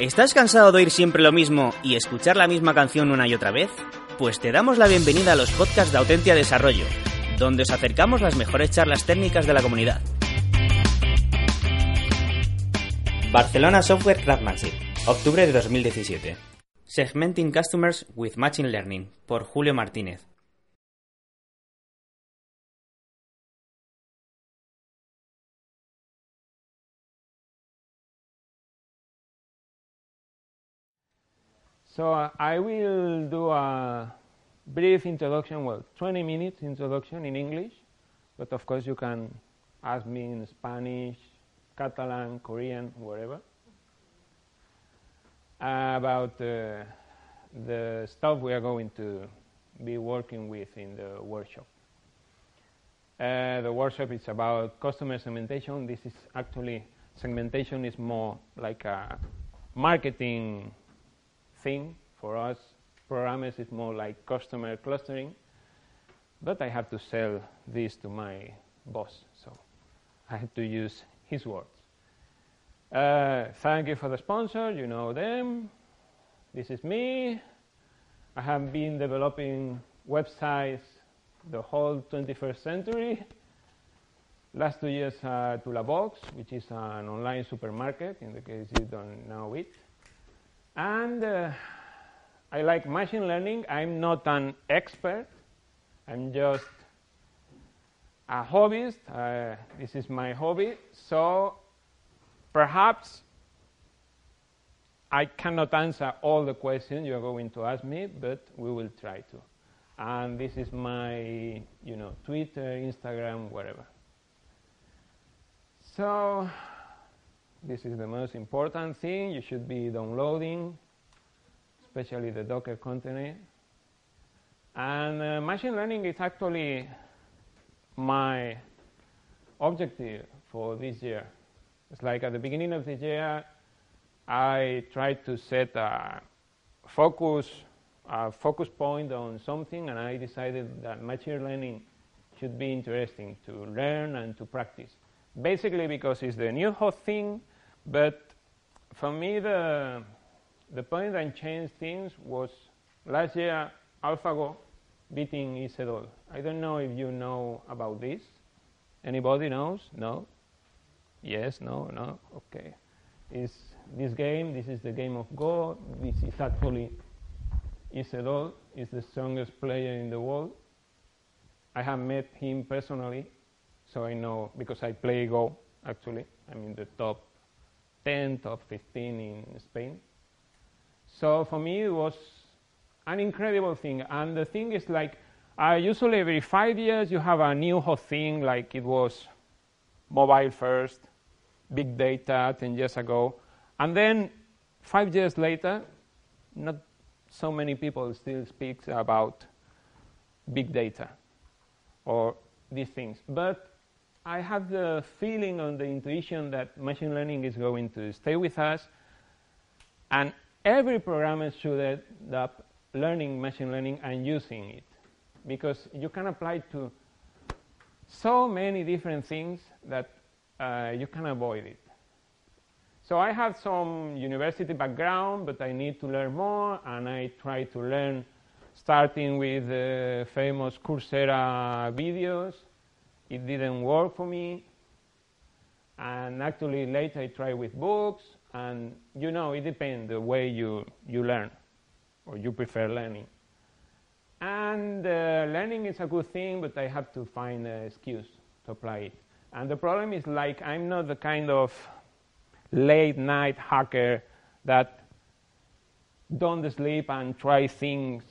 ¿Estás cansado de oír siempre lo mismo y escuchar la misma canción una y otra vez? Pues te damos la bienvenida a los podcasts de Autentia Desarrollo, donde os acercamos las mejores charlas técnicas de la comunidad. Barcelona Software Craftsmanship, octubre de 2017. Segmenting Customers with Machine Learning, por Julio Martínez. So uh, I will do a brief introduction, well, 20 minutes introduction in English, but of course you can ask me in Spanish, Catalan, Korean, wherever, uh, about uh, the stuff we are going to be working with in the workshop. Uh, the workshop is about customer segmentation. This is actually, segmentation is more like a marketing thing for us. Programmers is more like customer clustering. But I have to sell this to my boss, so I have to use his words. Uh, thank you for the sponsor, you know them. This is me. I have been developing websites the whole 21st century. Last two years at uh, Ulabox, which is an online supermarket, in the case you don't know it. And uh, I like machine learning. I'm not an expert. I'm just a hobbyist. Uh, this is my hobby. So perhaps I cannot answer all the questions you're going to ask me, but we will try to. And this is my, you know, Twitter, Instagram, whatever. So this is the most important thing. You should be downloading, especially the Docker container. And uh, machine learning is actually my objective for this year. It's like at the beginning of this year, I tried to set a focus, a focus point on something, and I decided that machine learning should be interesting to learn and to practice. Basically, because it's the new hot thing, but for me, the, the point that changed things was last year AlphaGo beating Lee Sedol. I don't know if you know about this. Anybody knows? No? Yes, no, no? Okay. Is this game, this is the game of Go. This is actually Lee Sedol, is the strongest player in the world. I have met him personally, so I know because I play Go actually. I'm in the top 10, top 15 in Spain. So for me, it was an incredible thing. And the thing is like, uh, usually every five years you have a new hot thing, like it was mobile first, big data 10 years ago. And then five years later, not so many people still speak about big data or these things. But I have the feeling and the intuition that machine learning is going to stay with us, and every programmer should end up learning machine learning and using it, because you can apply it to so many different things that uh, you can avoid it. So I have some university background, but I need to learn more, and I try to learn starting with the famous Coursera videos it didn't work for me. And actually, later I tried with books. And you know, it depends the way you, you learn or you prefer learning. And uh, learning is a good thing, but I have to find an excuse to apply it. And the problem is like I'm not the kind of late night hacker that don't sleep and try things,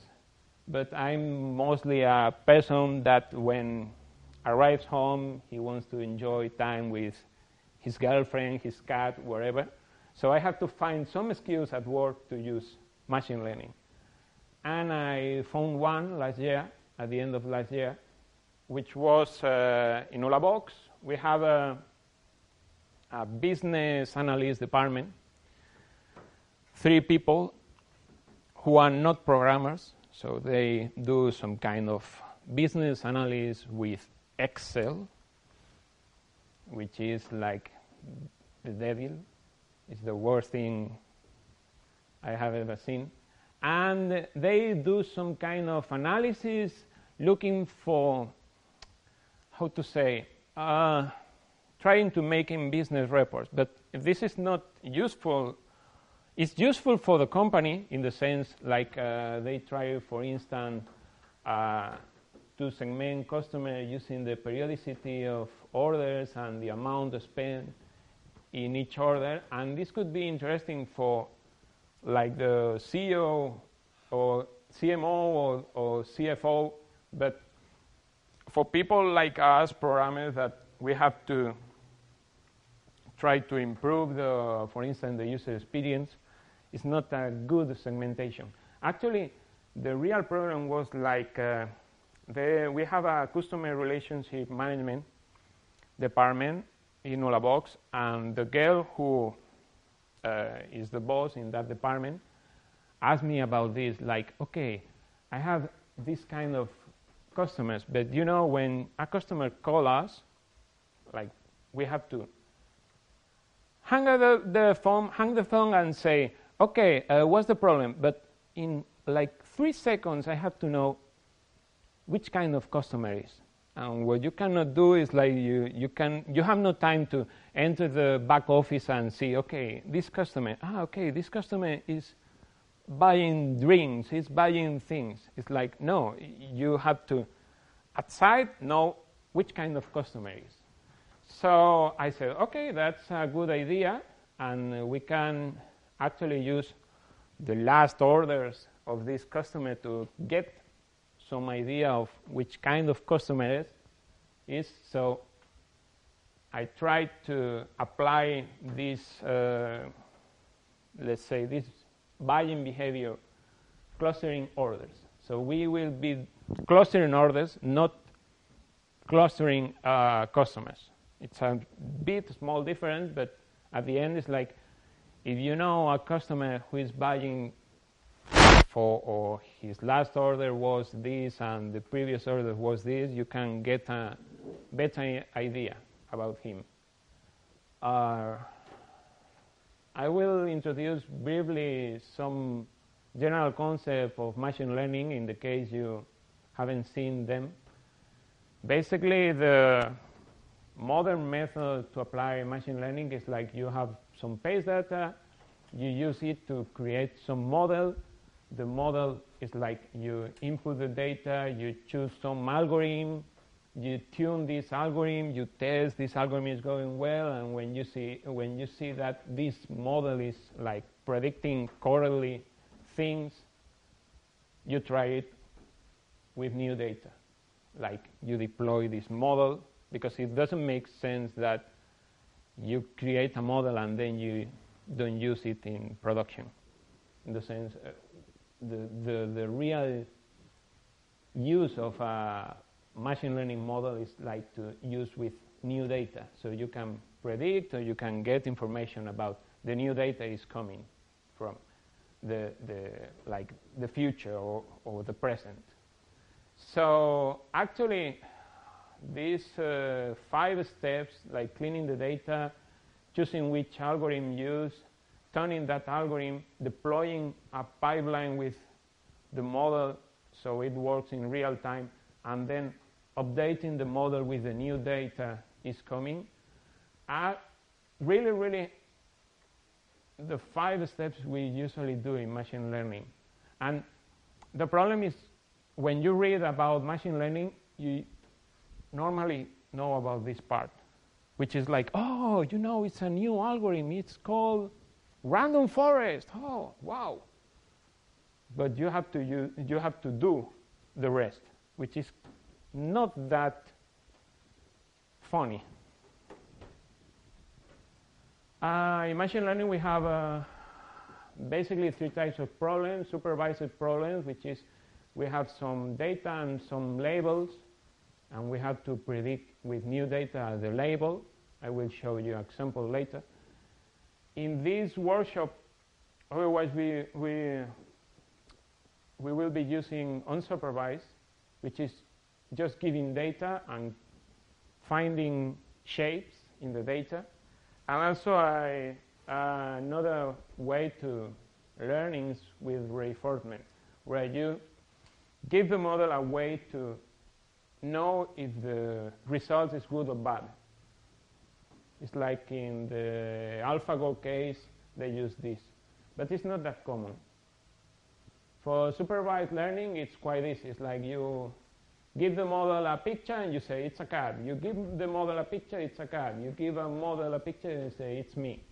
but I'm mostly a person that when arrives home, he wants to enjoy time with his girlfriend, his cat, wherever. So I have to find some skills at work to use machine learning. And I found one last year, at the end of last year, which was uh, in Ulabox. We have a, a business analyst department, three people who are not programmers, so they do some kind of business analysis with Excel, which is like the devil. It's the worst thing I have ever seen. And they do some kind of analysis looking for, how to say, uh, trying to make in business reports. But if this is not useful, it's useful for the company in the sense like uh, they try, for instance, uh, to segment customer using the periodicity of orders and the amount spent in each order. And this could be interesting for like the CEO or CMO or, or CFO, but for people like us, programmers, that we have to try to improve the, for instance, the user experience, it's not a good segmentation. Actually, the real problem was like uh, we have a customer relationship management department in Ulabox, and the girl who uh, is the boss in that department asked me about this. Like, okay, I have this kind of customers, but you know, when a customer calls us, like, we have to hang the, the phone, hang the phone, and say, okay, uh, what's the problem? But in like three seconds, I have to know which kind of customer is. And what you cannot do is like you, you, can, you have no time to enter the back office and see, okay, this customer, ah, okay, this customer is buying drinks, he's buying things. It's like, no, you have to, outside, know which kind of customer is. So I said, okay, that's a good idea, and we can actually use the last orders of this customer to get some idea of which kind of customer is. So I tried to apply this, uh, let's say, this buying behavior clustering orders. So we will be clustering orders, not clustering uh, customers. It's a bit small difference, but at the end, it's like if you know a customer who is buying for or his last order was this and the previous order was this, you can get a better idea about him. Uh, I will introduce briefly some general concept of machine learning in the case you haven't seen them. Basically, the modern method to apply machine learning is like you have some base data, you use it to create some model the model is like you input the data, you choose some algorithm, you tune this algorithm, you test this algorithm is going well, and when you see when you see that this model is like predicting correctly things, you try it with new data. Like you deploy this model because it doesn't make sense that you create a model and then you don't use it in production. In the sense, uh, the, the, the real use of a machine learning model is like to use with new data. So you can predict or you can get information about the new data is coming from the, the, like the future or, or the present. So actually, these uh, five steps, like cleaning the data, choosing which algorithm use, turning that algorithm, deploying a pipeline with the model so it works in real time, and then updating the model with the new data is coming, are really, really the five steps we usually do in machine learning. And the problem is when you read about machine learning, you normally know about this part, which is like, oh, you know, it's a new algorithm. It's called Random forest. Oh, wow. But you have to use, you have to do the rest, which is not that funny. Uh, in machine learning, we have uh, basically three types of problems. Supervised problems, which is we have some data and some labels, and we have to predict with new data the label. I will show you an example later. In this workshop, otherwise we, we, we will be using unsupervised, which is just giving data and finding shapes in the data. And also I, uh, another way to learn is with reinforcement, where you give the model a way to know if the result is good or bad. It's like in the AlphaGo case, they use this. But it's not that common. For supervised learning, it's quite easy. It's like you give the model a picture and you say, it's a cat. You give the model a picture, it's a cat. You give a model a picture and say, it's me.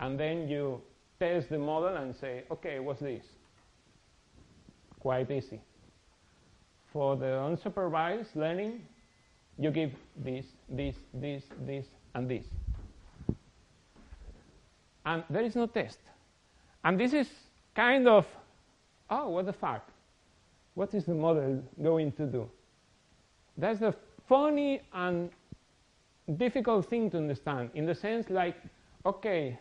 And then you test the model and say, okay, what's this? Quite easy. For the unsupervised learning, you give this, this, this, this, and this. And there is no test. And this is kind of, oh, what the fuck? What is the model going to do? That's the funny and difficult thing to understand in the sense like, okay,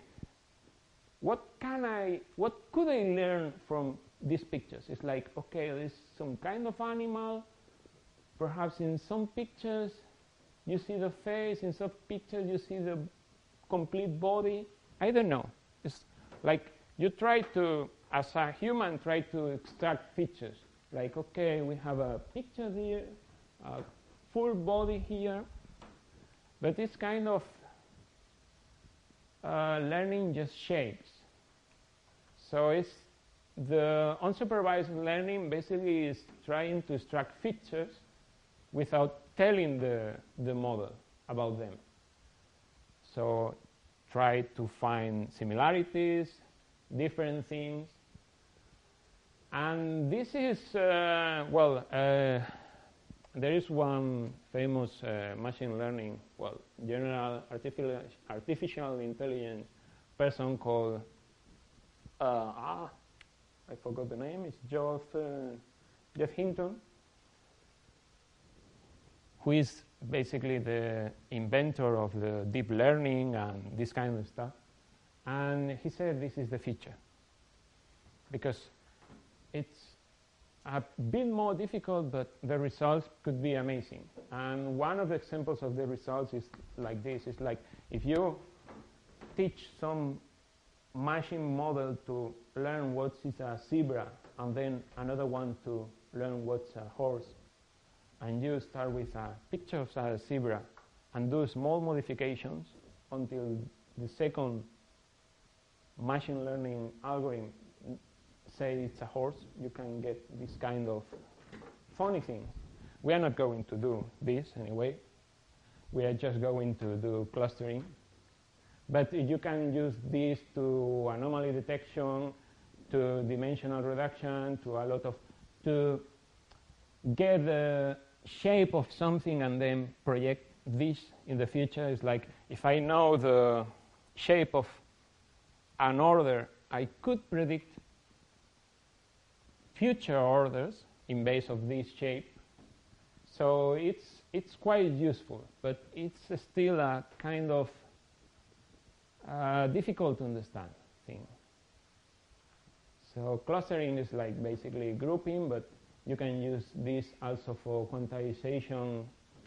what can I, what could I learn from these pictures? It's like, okay, there's some kind of animal. Perhaps in some pictures you see the face, in some pictures you see the complete body. I don't know. It's like you try to, as a human, try to extract features. Like, okay, we have a picture here, a full body here, but it's kind of uh, learning just shapes. So it's the unsupervised learning basically is trying to extract features without telling the, the model about them. So try to find similarities, different things. And this is, uh, well, uh, there is one famous uh, machine learning, well, general artificial, artificial intelligence person called, uh, ah, I forgot the name, it's Geoff, uh, Geoff Hinton, who is basically the inventor of the deep learning and this kind of stuff. And he said this is the future because it's uh, a bit more difficult, but the results could be amazing. And one of the examples of the results is like this. It's like if you teach some machine model to learn what is a zebra and then another one to learn what's a horse, and you start with a picture of a zebra and do small modifications until the second machine learning algorithm say it's a horse, you can get this kind of funny things. We are not going to do this anyway. We are just going to do clustering. But you can use this to anomaly detection, to dimensional reduction, to a lot of, to get the shape of something and then project this in the future. It's like if I know the shape of an order, I could predict future orders in base of this shape. So it's, it's quite useful, but it's still a kind of uh, difficult to understand thing. So clustering is like basically grouping, but you can use this also for quantization,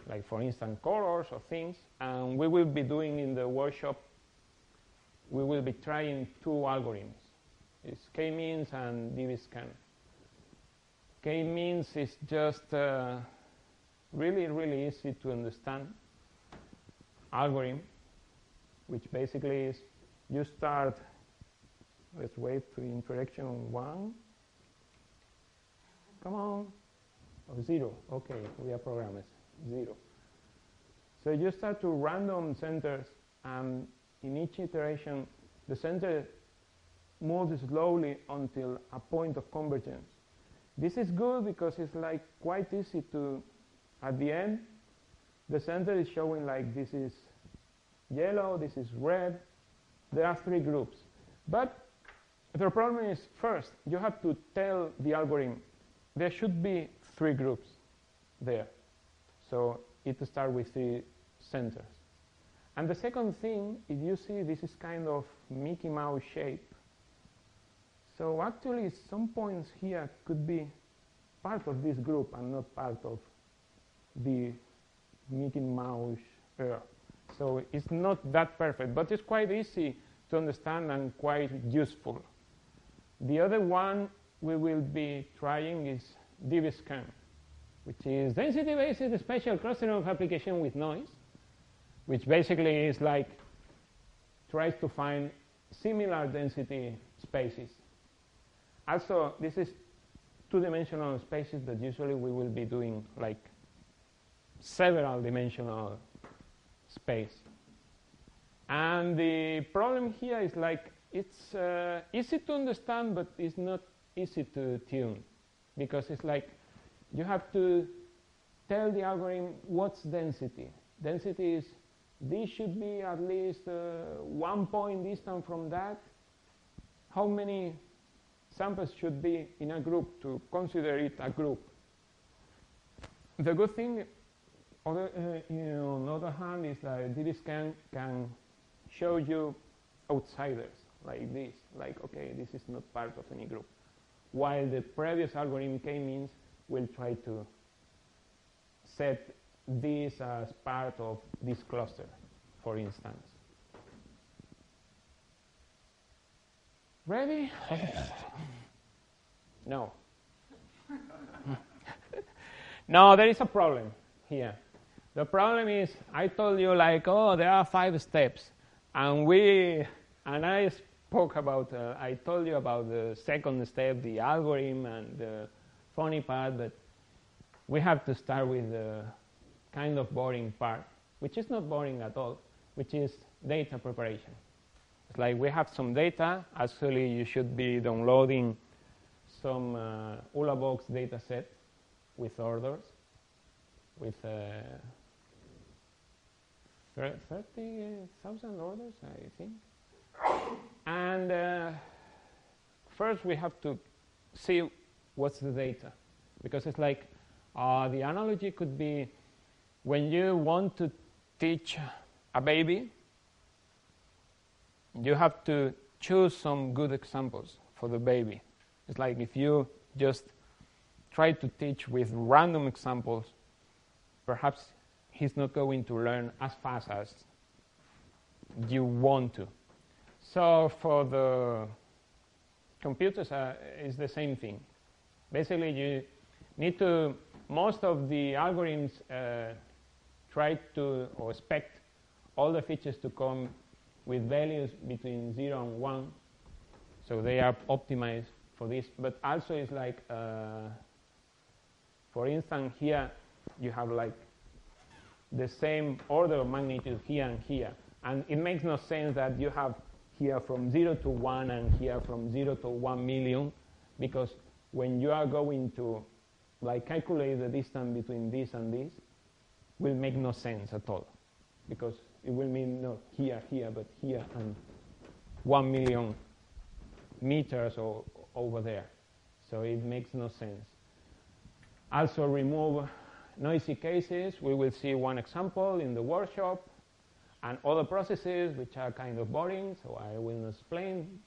like for instance colors or things. And we will be doing in the workshop, we will be trying two algorithms. It's k-means and dbscan. K-means is just uh, really, really easy to understand algorithm, which basically is you start, let's wait to interaction one. Come on. Oh, zero. Okay, we are programmers. Zero. So you start to random centers, and in each iteration, the center moves slowly until a point of convergence. This is good because it's like quite easy to, at the end, the center is showing like this is yellow, this is red, there are three groups. But the problem is, first, you have to tell the algorithm there should be three groups there. So it starts with three centers. And the second thing, if you see, this is kind of Mickey Mouse shape. So actually, some points here could be part of this group and not part of the Mickey Mouse Earth. So it's not that perfect, but it's quite easy to understand and quite useful. The other one we will be trying is DBSCAN, which is density-based spatial clustering of application with noise, which basically is like tries to find similar density spaces. Also, this is two-dimensional spaces that usually we will be doing like several dimensional space. And the problem here is like it's uh, easy to understand, but it's not easy to tune because it's like you have to tell the algorithm what's density. Density is this should be at least uh, one point distant from that. How many samples should be in a group to consider it a group? The good thing, other, uh, you know, on the other hand, is that DBSCAN can show you outsiders like this, like, okay, this is not part of any group. While the previous algorithm k-means will try to set this as part of this cluster, for instance. Ready? no. no, there is a problem here. The problem is, I told you like, oh, there are five steps, and we, and I spoke about, uh, I told you about the second step, the algorithm and the funny part, but we have to start with the kind of boring part, which is not boring at all, which is data preparation. It's like we have some data. Actually, you should be downloading some uh, ULABox data set with orders, with uh, 30,000 orders, I think. And uh, first we have to see what's the data. Because it's like uh, the analogy could be when you want to teach a baby, you have to choose some good examples for the baby. It's like if you just try to teach with random examples, perhaps he's not going to learn as fast as you want to. So for the computers, uh, it's the same thing. Basically, you need to, most of the algorithms uh, try to, or expect all the features to come with values between 0 and 1. So they are optimized for this. But also it's like, uh, for instance, here you have like the same order of magnitude here and here. And it makes no sense that you have here from 0 to 1 and here from 0 to 1 million because when you are going to like calculate the distance between this and this will make no sense at all because it will mean not here, here, but here and 1 million meters or over there. So it makes no sense. Also remove noisy cases. We will see one example in the workshop and other processes which are kind of boring, so I will not explain.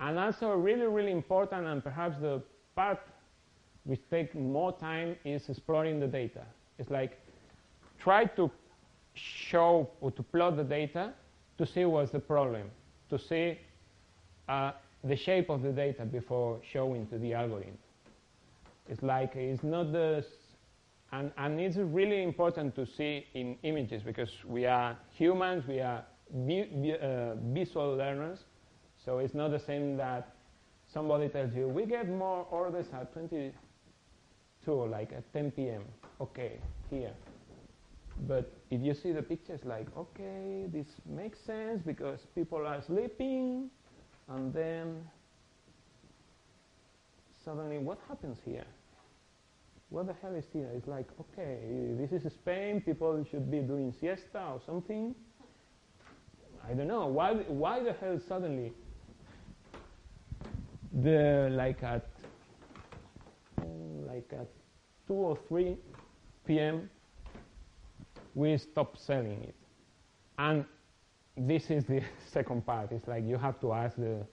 And also really, really important and perhaps the part which takes more time is exploring the data. It's like try to show or to plot the data to see what's the problem, to see uh, the shape of the data before showing to the algorithm. It's like it's not the and, and it's really important to see in images because we are humans, we are uh, visual learners. So it's not the same that somebody tells you, we get more orders at 22, like at 10 p.m. Okay, here. But if you see the pictures, like, okay, this makes sense because people are sleeping, and then suddenly what happens here? What the hell is here? It's like, okay, this is Spain, people should be doing siesta or something. I don't know why. Why the hell suddenly the like at like at two or three p.m. we stop selling it, and this is the second part. It's like you have to ask the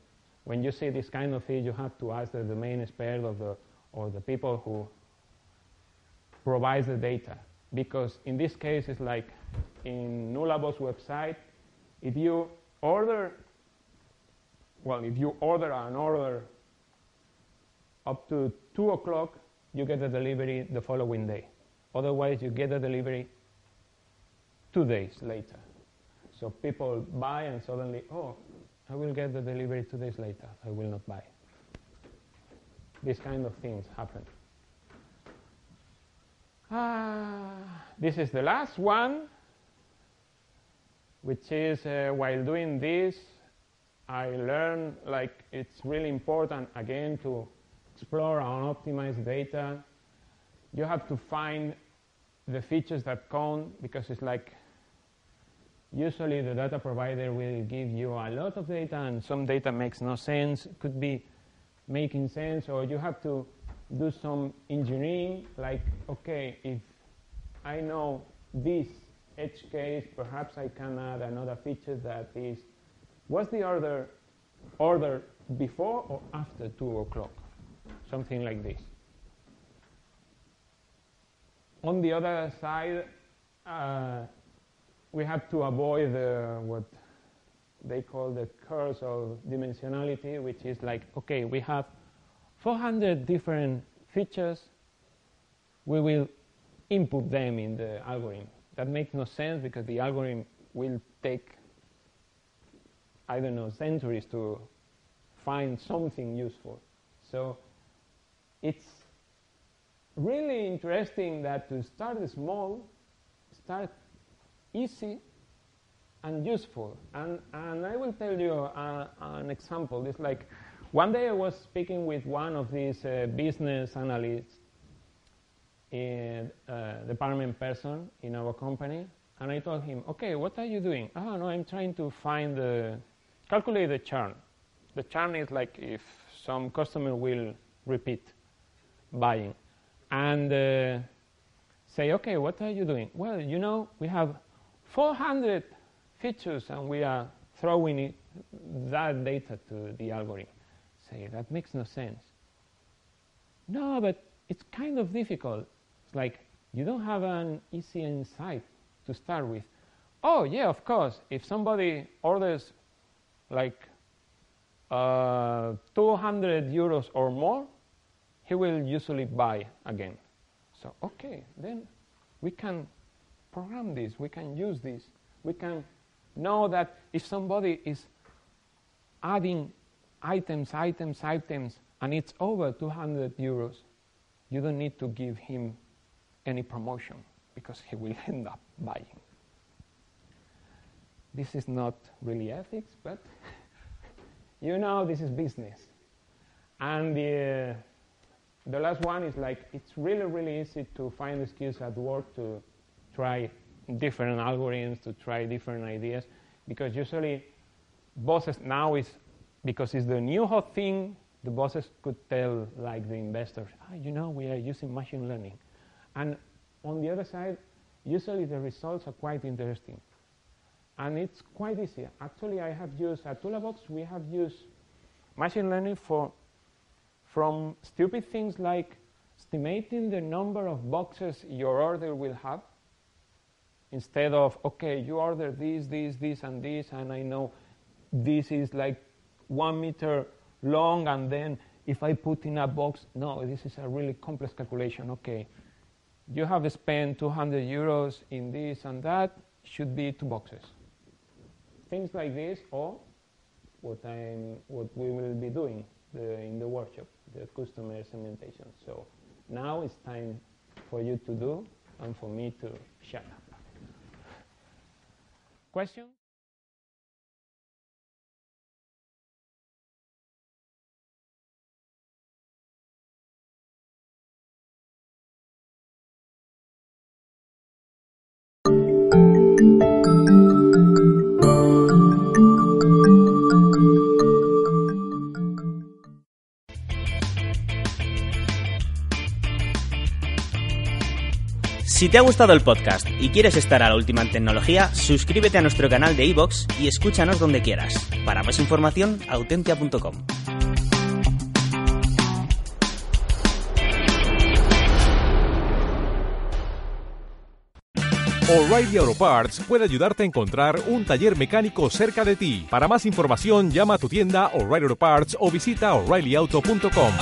when you see this kind of thing, you have to ask the main expert of the or the people who provides the data. Because in this case, it's like in Ulabox website, if you order, well, if you order an order up to 2 o'clock, you get the delivery the following day. Otherwise, you get the delivery two days later. So people buy and suddenly, oh, I will get the delivery two days later. I will not buy. These kind of things happen. Ah, this is the last one, which is uh, while doing this, I learned like it's really important again to explore and optimize data. You have to find the features that count because it's like usually the data provider will give you a lot of data and some data makes no sense, could be making sense, or you have to do some engineering, like, okay, if I know this edge case, perhaps I can add another feature that is, what's the order, order before or after 2 o'clock? Something like this. On the other side, uh, we have to avoid the, what they call the curse of dimensionality, which is like, okay, we have 400 different features, we will input them in the algorithm. That makes no sense because the algorithm will take, I don't know, centuries to find something useful. So it's really interesting that to start small, start easy and useful. And, and I will tell you uh, an example. It's like one day I was speaking with one of these uh, business analysts, in, uh, department person in our company, and I told him, okay, what are you doing? Oh, no, I'm trying to find the, calculate the churn. The churn is like if some customer will repeat buying. And uh, say, okay, what are you doing? Well, you know, we have 400 features and we are throwing it, that data to the algorithm say, that makes no sense. No, but it's kind of difficult. It's like you don't have an easy insight to start with. Oh, yeah, of course. If somebody orders like uh, 200 euros or more, he will usually buy again. So, okay, then we can program this, we can use this, we can know that if somebody is adding items, items, items, and it's over 200 euros, you don't need to give him any promotion because he will end up buying. This is not really ethics, but you know this is business. And the, the last one is like it's really, really easy to find the skills at work to try different algorithms, to try different ideas, because usually bosses now is because it's the new hot thing, the bosses could tell like the investors, ah, you know, we are using machine learning. And on the other side, usually the results are quite interesting. And it's quite easy. Actually, I have used, at Ulabox, we have used machine learning for, from stupid things like estimating the number of boxes your order will have instead of, okay, you order this, this, this, and this, and I know this is like one meter long and then if I put in a box, no, this is a really complex calculation. Okay, you have spent 200 euros in this and that, should be two boxes. Things like this, or what, I'm, what we will be doing the, in the workshop, the customer segmentation. So now it's time for you to do and for me to shut up. Question? Si te ha gustado el podcast y quieres estar a la última en tecnología, suscríbete a nuestro canal de iVoox y escúchanos donde quieras. Para más información, autentia.com. O'Reilly Auto Parts puede ayudarte a encontrar un taller mecánico cerca de ti. Para más información, llama a tu tienda O'Reilly Auto Parts o visita oreillyauto.com.